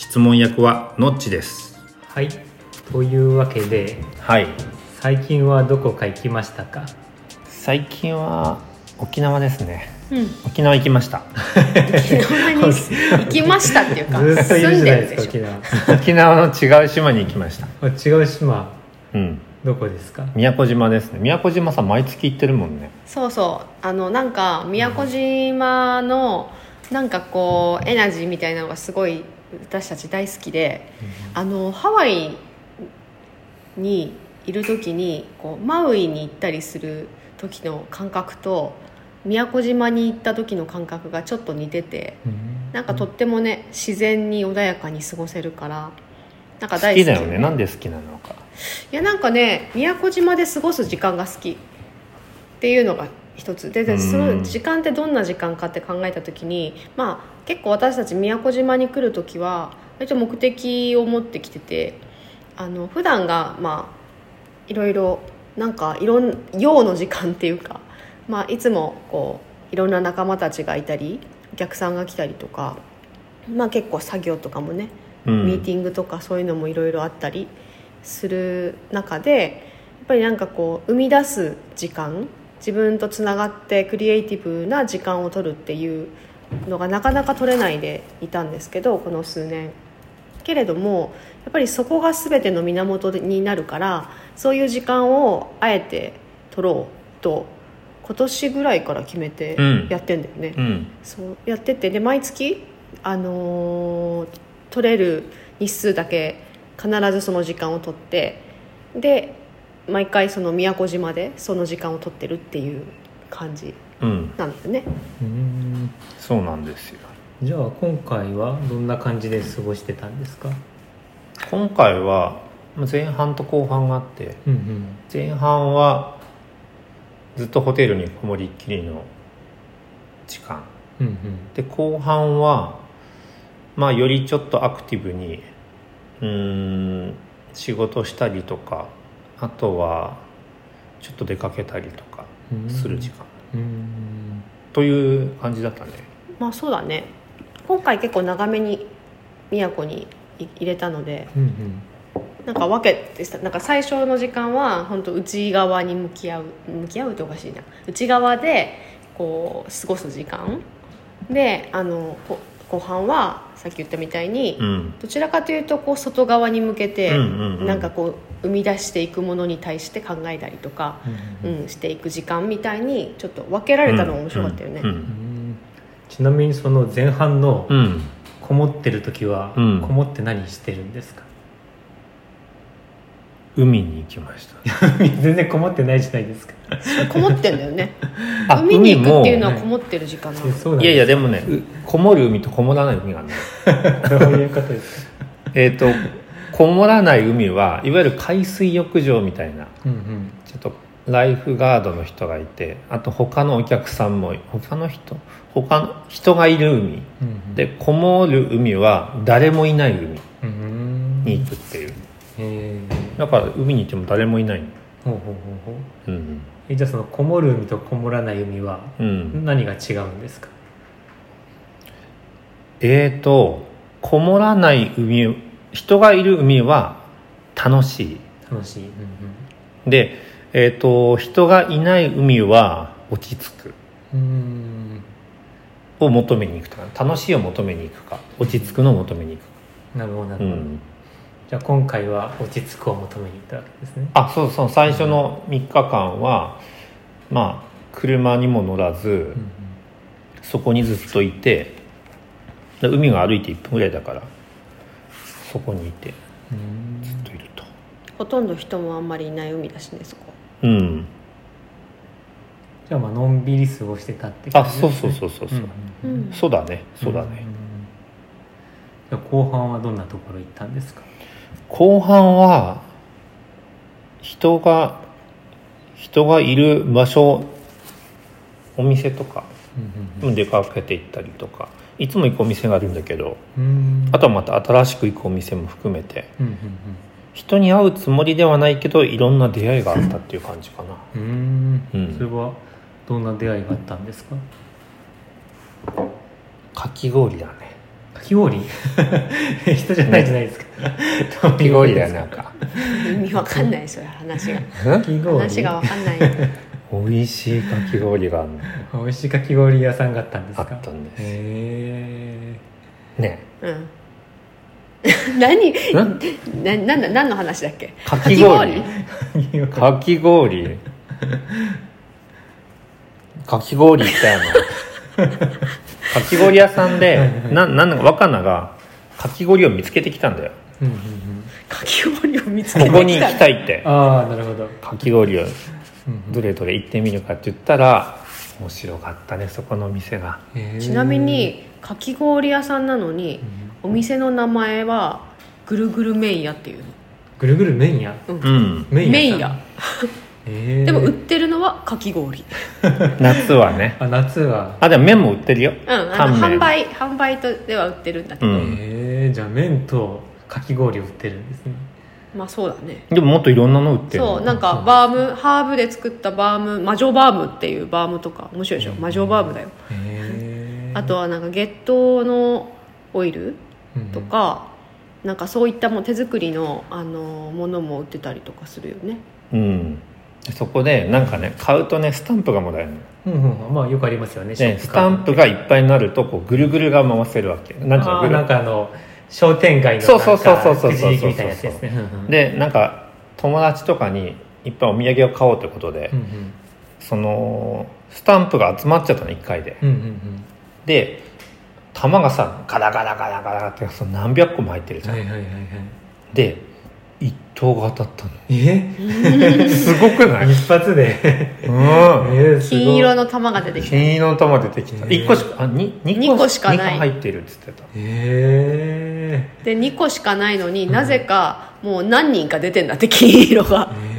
質問役はのっちです。はい。というわけではい。最近はどこか行きましたか？最近は沖縄ですね。うん。沖縄行きました。沖縄に行きましたっていうか 住んでるでしょ。縄。沖縄の違う島に行きました。あ違う島。うん。どこですか？宮古島ですね。宮古島さ毎月行ってるもんね。そうそう。あのなんか宮古島のなんかこうエナジーみたいなのがすごい私たち大好きで、あのハワイにいる時にこうマウイに行ったりする時の感覚と宮古島に行った時の感覚がちょっと似ててなんかとってもね自然に穏やかに過ごせるからなんか好大好き。きだよね。なんで好きなのか。いやなんかね宮古島で過ごす時間が好きっていうのが一つ。ででその時間ってどんな時間かって考えた時にまあ結構私たち宮古島に来る時は割と目的を持ってきててあの普段がまあいろいろなんかいろん用の時間っていうか、まあ、いつもこういろんな仲間たちがいたりお客さんが来たりとか、まあ、結構作業とかもねうん。ミーティングとかそういうのもいろいろあったりする中でやっぱりなんかこう生み出す時間自分とつながってクリエイティブな時間を取るっていうのがなかなか取れないでいたんですけどこの数年。けれどもやっぱりそこが全ての源になるからそういう時間をあえて取ろうと今年ぐらいから決めてうん。やってんだよね、うん。そうやっててで毎月、あのー取れる日数だけ必ずその時間を取ってで毎回その宮古島でその時間を取ってるっていう感じうん。なんだよね。うんそうなんですよ。じゃあ今回はどんな感じで過ごしてたんですか？今回は前半と後半があってうんうん。前半はずっとホテルにこもりっきりの時間。うんうん。で後半はまあよりちょっとアクティブにうーん仕事したりとかあとはちょっと出かけたりとかする時間。うん。という感じだったね。まあそうだね。今回結構長めに宮古にい入れたのでうんうん。なんか分けてさなんか最初の時間は本当内側に向き合う向き合うっておかしいな。内側でこう過ごす時間。であのこ後半はさっき言ったみたいに、うん。どちらかというとこう外側に向けて、うんうんうん。なんかこう生み出していくものに対して考えたりとか、うんうんしていく時間みたいにちょっと分けられたのが面白かったよね。うんうんちなみにその前半のこもってる時はうん。こもって何してるんですか？海に行きました。全然こもってないじゃないですか。こもってんだよね。あ海に行くっていうのはこも。ってる時間なの。えそうなんいやいやででもねうこもる海とこもらない海があるの。すかどういうことですか。えっとこもらない海はいわゆる海水浴場みたいなうんうん。ちょっとライフガードの人がいてあと他のお客さんも他の人他の人がいる海。うんうん。でこもる海は誰もいない海うん。に行くっていう。へえだから海に行っても誰もいない。ほうほうほうほう。うん。えじゃあそのこもる海とこもらない海はうん。何が違うんですか？えーとこもらない海人がいる海は楽しい。楽しい、うんでえーと人がいない海は落ち着く。うん、うん。を求めに行くとか楽しいを求めに行くか落ち着くのを求めに行くか、なるほどなるほど、うん、じゃあ今回は落ち着くを求めに行ったわけですね。あそうそう最初の3日間はまあ車にも乗らず、うんそこにずっといてで海が歩いて1分ぐらいだからそこにいてうん。ずっといると。ほとんど人もあんまりいない海だしねそこ。うん。じゃあまあのんびり過ごしてたってあ感じですね。そうそうそうそうそう、うんうんうん。そうだねそうだね、ん後半はどんなところ行ったんですか？後半は人が人がいる場所お店とかうん出かけて行ったりとかいつも行くお店があるんだけどあとはまた新しく行くお店も含めてうん人に会うつもりではないけどいろんな出会いがあったっていう感じかな。うん。それはどんな出会いがあったんですか？かき氷だねかき氷人じゃないじゃないですか。かき氷だよなんか。意味わかんないそれ話が。かき氷話がわかんない。美味しいかき氷があるの？美味しいかき氷屋さんがあったんですか？あったんです。へね。うん。何？ななな何の話だっけ？かき氷。えかき氷。かき氷行ったよなかき氷屋さんでななんだか若菜がかき氷を見つけてきたんだよ。うんうんうん。かき氷を見つけてきたここに行きたいって。ああなるほど。かき氷をうんうん。どれどれ行ってみるかって言ったら面白かったねそこのお店が。ちなみにかき氷屋さんなのにお店の名前はぐるぐる麺屋っていう。のぐるぐる麺屋？うん。麺麺屋でも売ってるのはかき氷。夏はね。あ夏は。あでも麺も売ってるよ。うんあの販売販売とでは売ってるんだけど、うん。へえじゃあ麺とかき氷を売ってるんですね。まあそうだね。でももっといろんなの売ってるそうなんかバームハーブで作ったバーム魔女バームっていうバームとか面白いでしょ？魔女バームだよ。へえあとはなんか月桃のオイルとか、なんかそういったもう手作りのあのものも売ってたりとかするよね。うんそこでなんかね買うとねスタンプがもらえるの。うんうん。まあよくありますよね。でスタンプがいっぱいになるとこうぐるぐるが回せるわけ。なんていうのあーぐる。なんかあの商店街のそうそうそうそうそう。なんかくじ引きみたいなやつですね。うんうんでなんか友達とかにいっぱいお土産を買おうということで、うんそのスタンプが集まっちゃったの1回で、うんうんうん。で玉がさガラガラガラガラってその何百個も入ってるじゃん、はいはいはいはい。で一等が当たったの。え？すごくない？一発で？うん。金色の玉が出てきた。金色の玉出てきた。へー。1個しかあに2二個しかない。2個入ってるっつってた。へで2個しかないのになぜかもう何人か出てんだって金色が。えへすごくない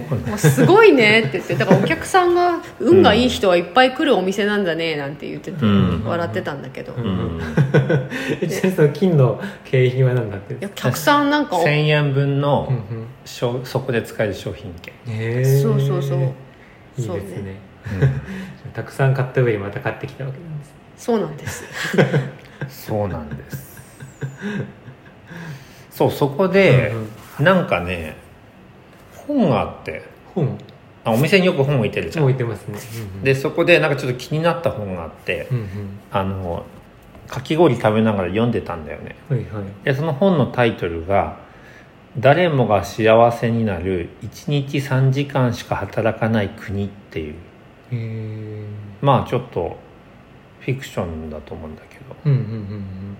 もうすごいねって言ってだからお客さんが運がいい人はいっぱい来るお店なんだねなんて言っててうん。笑ってたんだけど、いうん。金の景品は何だってんでやすか客さんなんかお1000円分のうんうん。商そこで使える商品券。へー。そうそうそう。いいそうですね。ね。たくさん買った上にまた買ってきたわけなんです そうなんです。そうなんです。そうそこで、うん。なんかね本があって。本。あお店によく本置いてるじゃん。置いてますね。うんうん。でそこでなんかちょっと気になった本があって、うんうん。あのかき氷食べながら読んでたんだよね。はいはい。でその本のタイトルが「誰もが幸せになる1日3時間しか働かない国」っていう。まあちょっとフィクションだと思うんだけど。うんうんうん。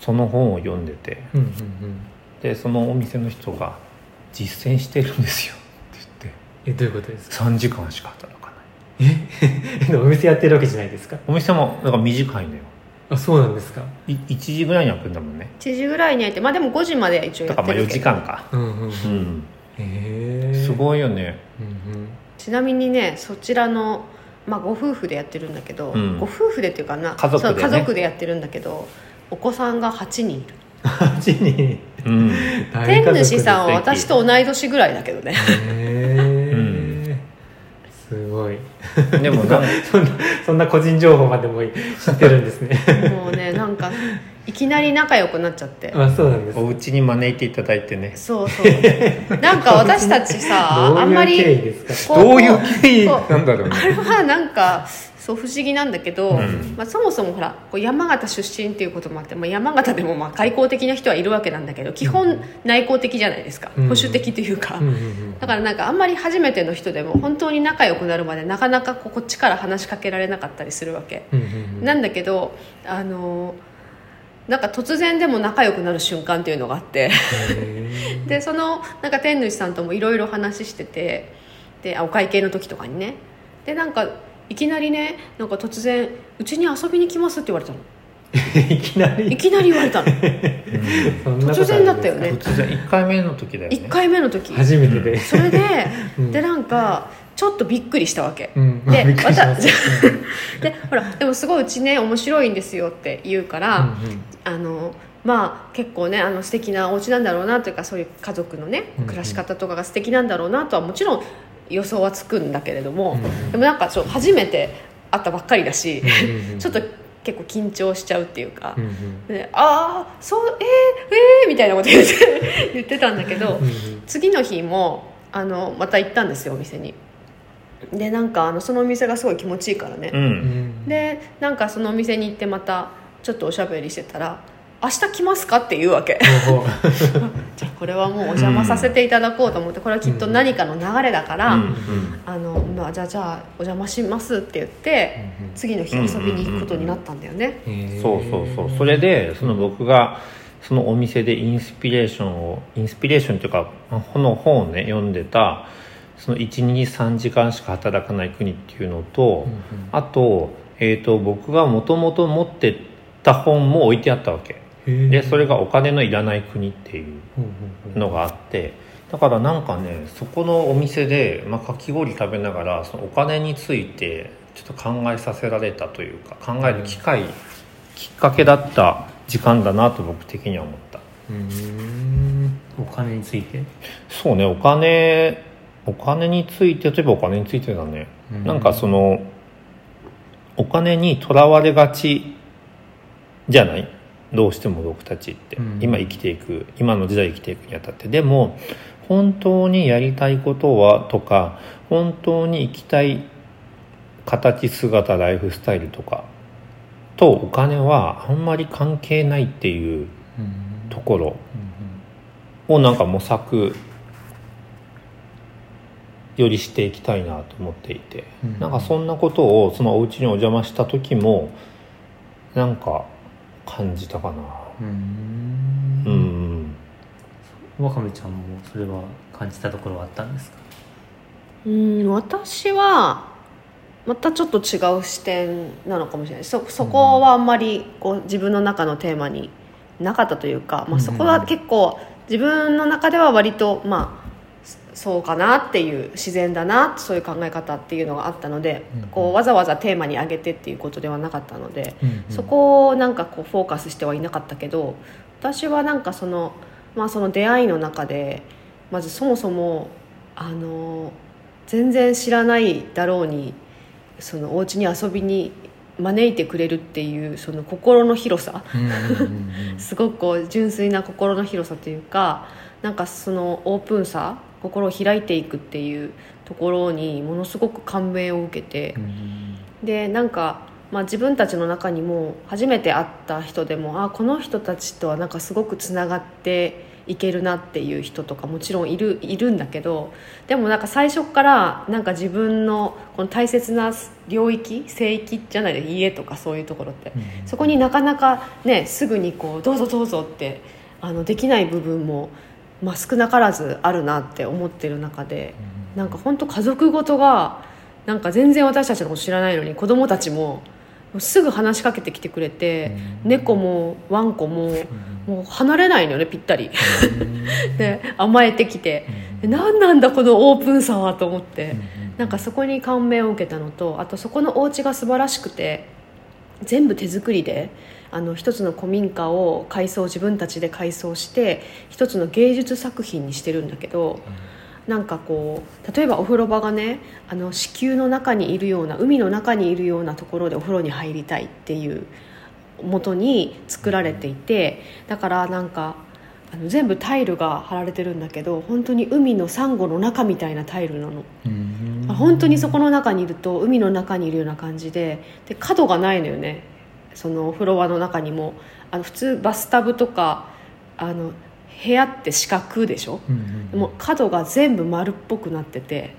その本を読んでて。うんうんうん。でそのお店の人が「実践してるんですよ」ってえどういうことですか？言って3時間しか働かない。え？お店やってるわけじゃないですか？お店もなんか短いのよ。あそうなんですか？い1時ぐらいに開くんだもんね。1時ぐらいに開いてまあでも5時まで一応やだからまあ4ってるけど時間か。うんうんうん。うん。へえ。すごいよね。うんうん。ちなみにねそちらの、まあ、ご夫婦でやってるんだけど、うん。ご夫婦でっていうかな家族でね。家族でやってるんだけどお子さんが8人いる。8人うん。天主さんは私と同い年ぐらいだけどね。へえ、うん。すごい。でもそんなそんな個人情報までも知ってるんですね。もうねなんかいきなり仲良くなっちゃって。あそうなんです。お家に招いていただいてね。そうそう。なんか私たちさあんまりですか？こどういう経緯なんだろうね。あれはなんかそう不思議なんだけど、うん。まあ、そもそもほらこう山形出身っていうこともあって、まあ、山形でもまあ外交的な人はいるわけなんだけど基本内向的じゃないですか、うん。保守的というか、うんうんうん。だからなんかあんまり初めての人でも本当に仲良くなるまでなかなかこっちから話しかけられなかったりするわけ、うんうんうん。なんだけどあのなんか突然でも仲良くなる瞬間っていうのがあって。へでそのなんか天主さんともいろいろ話してて。であお会計の時とかにね。でなんかいきなりねなんか突然「うちに遊びに来ます」って言われたの。いきなり。いきなり言われたの。突然だったよね。突然。1回目の時だよね。1回目の時。初めてで、それで、うん。でなんかちょっとびっくりしたわけ、うん。でます。でほらでもすごいうちね面白いんですよって言うから、うんあのまあ結構ねあの素敵なお家なんだろうなというかそういう家族のねうんうん。暮らし方とかが素敵なんだろうなとはもちろん予想はつくんだけれども、うんでもなんかちょ初めて会ったばっかりだし、うんうんうん。ちょっと結構緊張しちゃうっていうか、うんうん。でああそうえー、えー、みたいなこと言って 言ってたんだけど、うんうん。次の日もあのまた行ったんですよお店にでなんかあのそのお店がすごい気持ちいいからね、ううん。んでなんかそのお店に行ってまたちょっとおしゃべりしてたら「明日来ますか?」って言うわけ。じゃあこれはもうお邪魔させていただこうと思ってこれはきっと何かの流れだから、うんあのまあ、じゃあじゃあお邪魔しますって言って次の日遊びに行くことになったんだよね、そうそうそう。それでその僕がそのお店でインスピレーションをインスピレーションというかこの本をね読んでたその123時間しか働かない国っていうのと、うんうん。あと,、えー、と僕がもともと持ってた本も置いてあったわけ。でそれがお金のいらない国っていうのがあって。だからなんかねそこのお店で、まあ、かき氷食べながらそのお金についてちょっと考えさせられたというか考える機会、きっかけだった時間だなと僕的には思った。うーん。お金について？そうねお金お金について例えばお金についてだね、うん。なんかそのお金にとらわれがちじゃない？どうしても僕たちって、うん。今生きていく今の時代生きていくにあたって。でも本当にやりたいことはとか本当に生きたい形姿ライフスタイルとかとお金はあんまり関係ないっていううん。ところうんをなんか模索よりしていきたいなと思っていて、うん。なんかそんなことをそのお家にお邪魔した時もなんか感じたかな。うん。ううん。んわかめちゃんもそれは感じたところはあったんですか？うん私はまたちょっと違う視点なのかもしれない。そそこはあんまりこう自分の中のテーマになかったというか、まあ、そこは結構自分の中では割とまあそそうかなっていう自然だなそういう考え方っていうのがあったので、うんこうわざわざテーマに上げてっていうことではなかったので、うんそこをなんかこうフォーカスしてはいなかったけど私はなんかその,、まあ、その出会いの中でまずそもそもあの全然知らないだろうにそのお家に遊びに招いてくれるっていうその心の広さ。うんうんうん。すごくこう純粋な心の広さというかなんかそのオープンさ心を開いていくっていうところにものすごく感銘を受けて。うんでなんか、まあ、自分たちの中にも初めて会った人でもあこの人たちとはなんかすごくつながっていけるなっていう人とかもちろんいるいるんだけどでもなんか最初からなんか自分のこの大切な領域聖域じゃないで家とかそういうところって、うんそこになかなかねすぐにこうどうぞどうぞってあのできない部分も、まあ、少なからずあるなって思ってる中で。なんか本当家族ごとがなんか全然私たちのこと知らないのに子供たちもすぐ話しかけてきてくれて、猫もワンコももう離れないのよねぴったり。で甘えてきて、で何なんだこのオープンさはと思って、なんかそこに感銘を受けたのとあとそこのお家が素晴らしくて全部手作りであの一つの古民家を改装自分たちで改装して一つの芸術作品にしてるんだけど、なんかこう例えばお風呂場がねあの子宮の中にいるような海の中にいるようなところでお風呂に入りたいっていう元に作られていてだからなんかあの全部タイルが貼られてるんだけど本当に海のサンゴの中みたいなタイルなの。うん。あ本当にそこの中にいると海の中にいるような感じでで角がないのよねそのお風呂場の中にもあの普通バスタブとかあの部屋って四角でしょ？うんうんでも角が全部丸っぽくなってて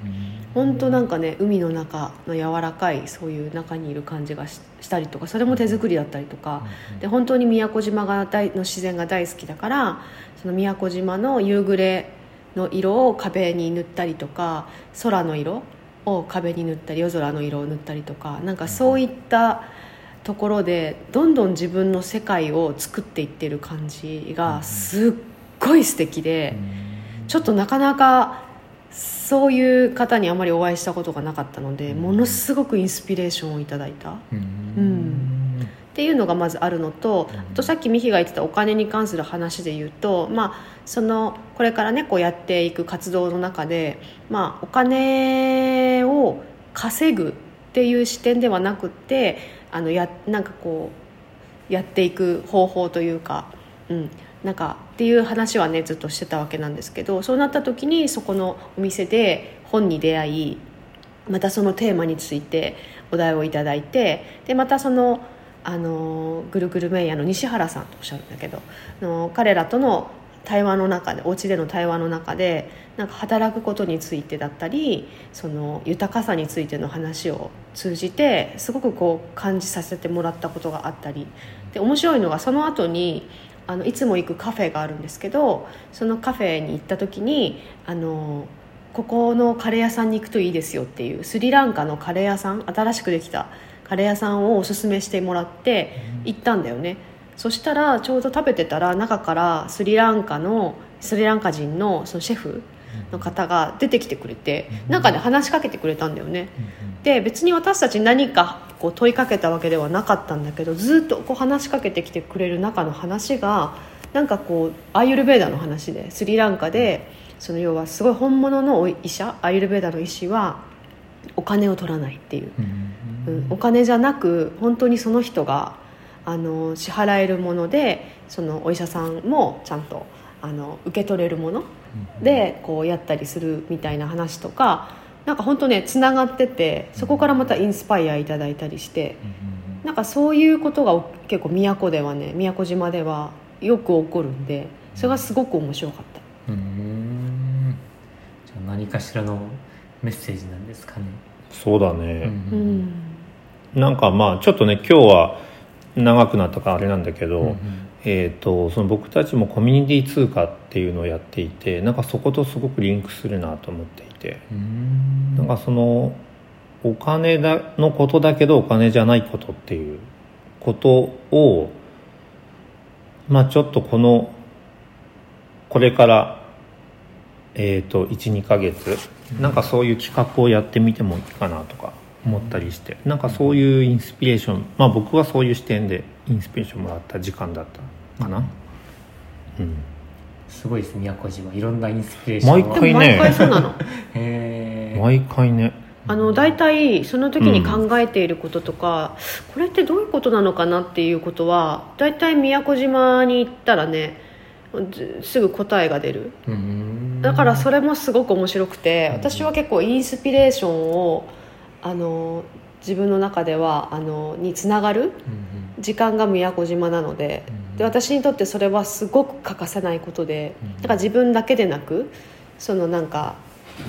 本当なんかね海の中の柔らかいそういう中にいる感じがししたりとかそれも手作りだったりとかで本当に宮古島が大の自然が大好きだからその宮古島の夕暮れの色を壁に塗ったりとか空の色を壁に塗ったり夜空の色を塗ったりとかなんかそういったところでどんどん自分の世界を作っていってる感じがすっごい素敵で、ちょっとなかなかそういう方にあまりお会いしたことがなかったので、ものすごくインスピレーションをいただいた。うん。っていうのがまずあるのとあとさっきミヒが言ってたお金に関する話で言うと、まあ、そのこれからねこうやっていく活動の中で、まあ、お金を稼ぐっていう視点ではなくってあのやなんかこうやっていく方法というか、うん、なんかっていう話はねずっとしてたわけなんですけどそうなった時にそこのお店で本に出会いまたそのテーマについてお題をいただいてでまたそのあのぐるぐるメイヤーの西原さんとおっしゃるんだけどの彼らとの対話の中でお家での対話の中でなんか働くことについてだったりその豊かさについての話を通じてすごくこう感じさせてもらったことがあったり。で面白いのがその後にあのいつも行くカフェがあるんですけどそのカフェに行った時にあのここのカレー屋さんに行くといいですよっていうスリランカのカレー屋さん新しくできたカレー屋さんをおすすめしてもらって行ったんだよね、そしたらちょうど食べてたら中からスリランカのスリランカ人のそのシェフの方が出てきてくれて中で話しかけてくれたんだよね。で別に私たちに何かこう問いかけたわけではなかったんだけどずっとこう話しかけてきてくれる中の話がなんかこうアーユルベーダの話でスリランカでその要はすごい本物の医者アーユルベーダの医師はお金を取らないっていう、うんお金じゃなく本当にその人があの支払えるものでそのお医者さんもちゃんとあの受け取れるものでこうやったりするみたいな話とかなんか本当ねつながっててそこからまたインスパイアいただいたりしてなんかそういうことが結構宮古ではね宮古島ではよく起こるんでそれがすごく面白かった。うん。じゃあ何かしらのメッセージなんですかね。そうだね、うん。なんかまあちょっとね今日は長くなったからあれなんだけど、うんえー、とその僕たちもコミュニティ通貨っていうのをやっていてなんかそことすごくリンクするなと思っていて。うん。なんかそのお金だのことだけどお金じゃないことっていうことをまあちょっとこのこれからえっ、と12ヶ月なんかそういう企画をやってみてもいいかなとか思ったりしてなんかそういうインスピレーションまあ僕はそういう視点でインスピレーションもらった時間だったかな。うん。すごいです宮古島。いろんなインスピレーション毎回ね。毎回そうなの？へえ毎回ね。あの大体その時に考えていることとか、これってどういうことなのかなっていうことは大体宮古島に行ったらねずすぐ答えが出る。うん。だからそれもすごく面白くて私は結構インスピレーションをあの自分の中ではあのにつながるうん時間が宮古島なのでうんで私にとってそれはすごく欠かせないことでうんだから自分だけでなくそのなんか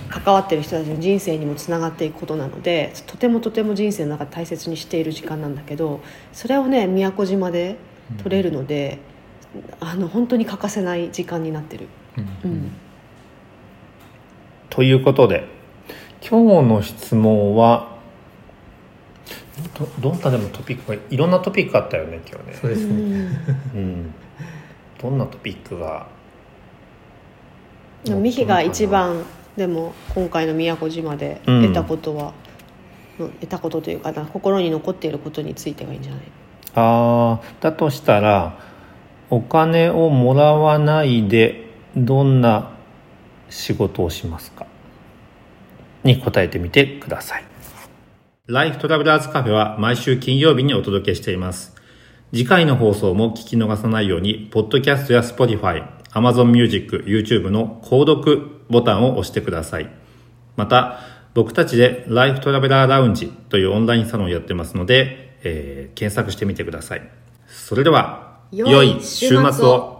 関わってる人たちの人生にもつながっていくことなのでとてもとても人生の中で大切にしている時間なんだけどそれをね宮古島で取れるので、あの本当に欠かせない時間になってる。うん。うん。ということで今日の質問はどどんなでもトピックがいろんなトピックあったよね今日ね。そうですね。うん。どんなトピックがでもミヒが一番でも今回の宮古島でうん。得たことは、うん得たことというかな心に残っていることについてがいいんじゃない？あーだとしたらお金をもらわないでどんな仕事をしますか？に答えてみてください。ライフトラベラーズカフェは毎週金曜日にお届けしています。次回の放送も聞き逃さないようにポッドキャストや Spotify、Amazon Music、YouTube の購読ボタンを押してください。また僕たちでライフトラベラーラウンジというオンラインサロンをやってますので、えー検索してみてください。それでは良い良い週末を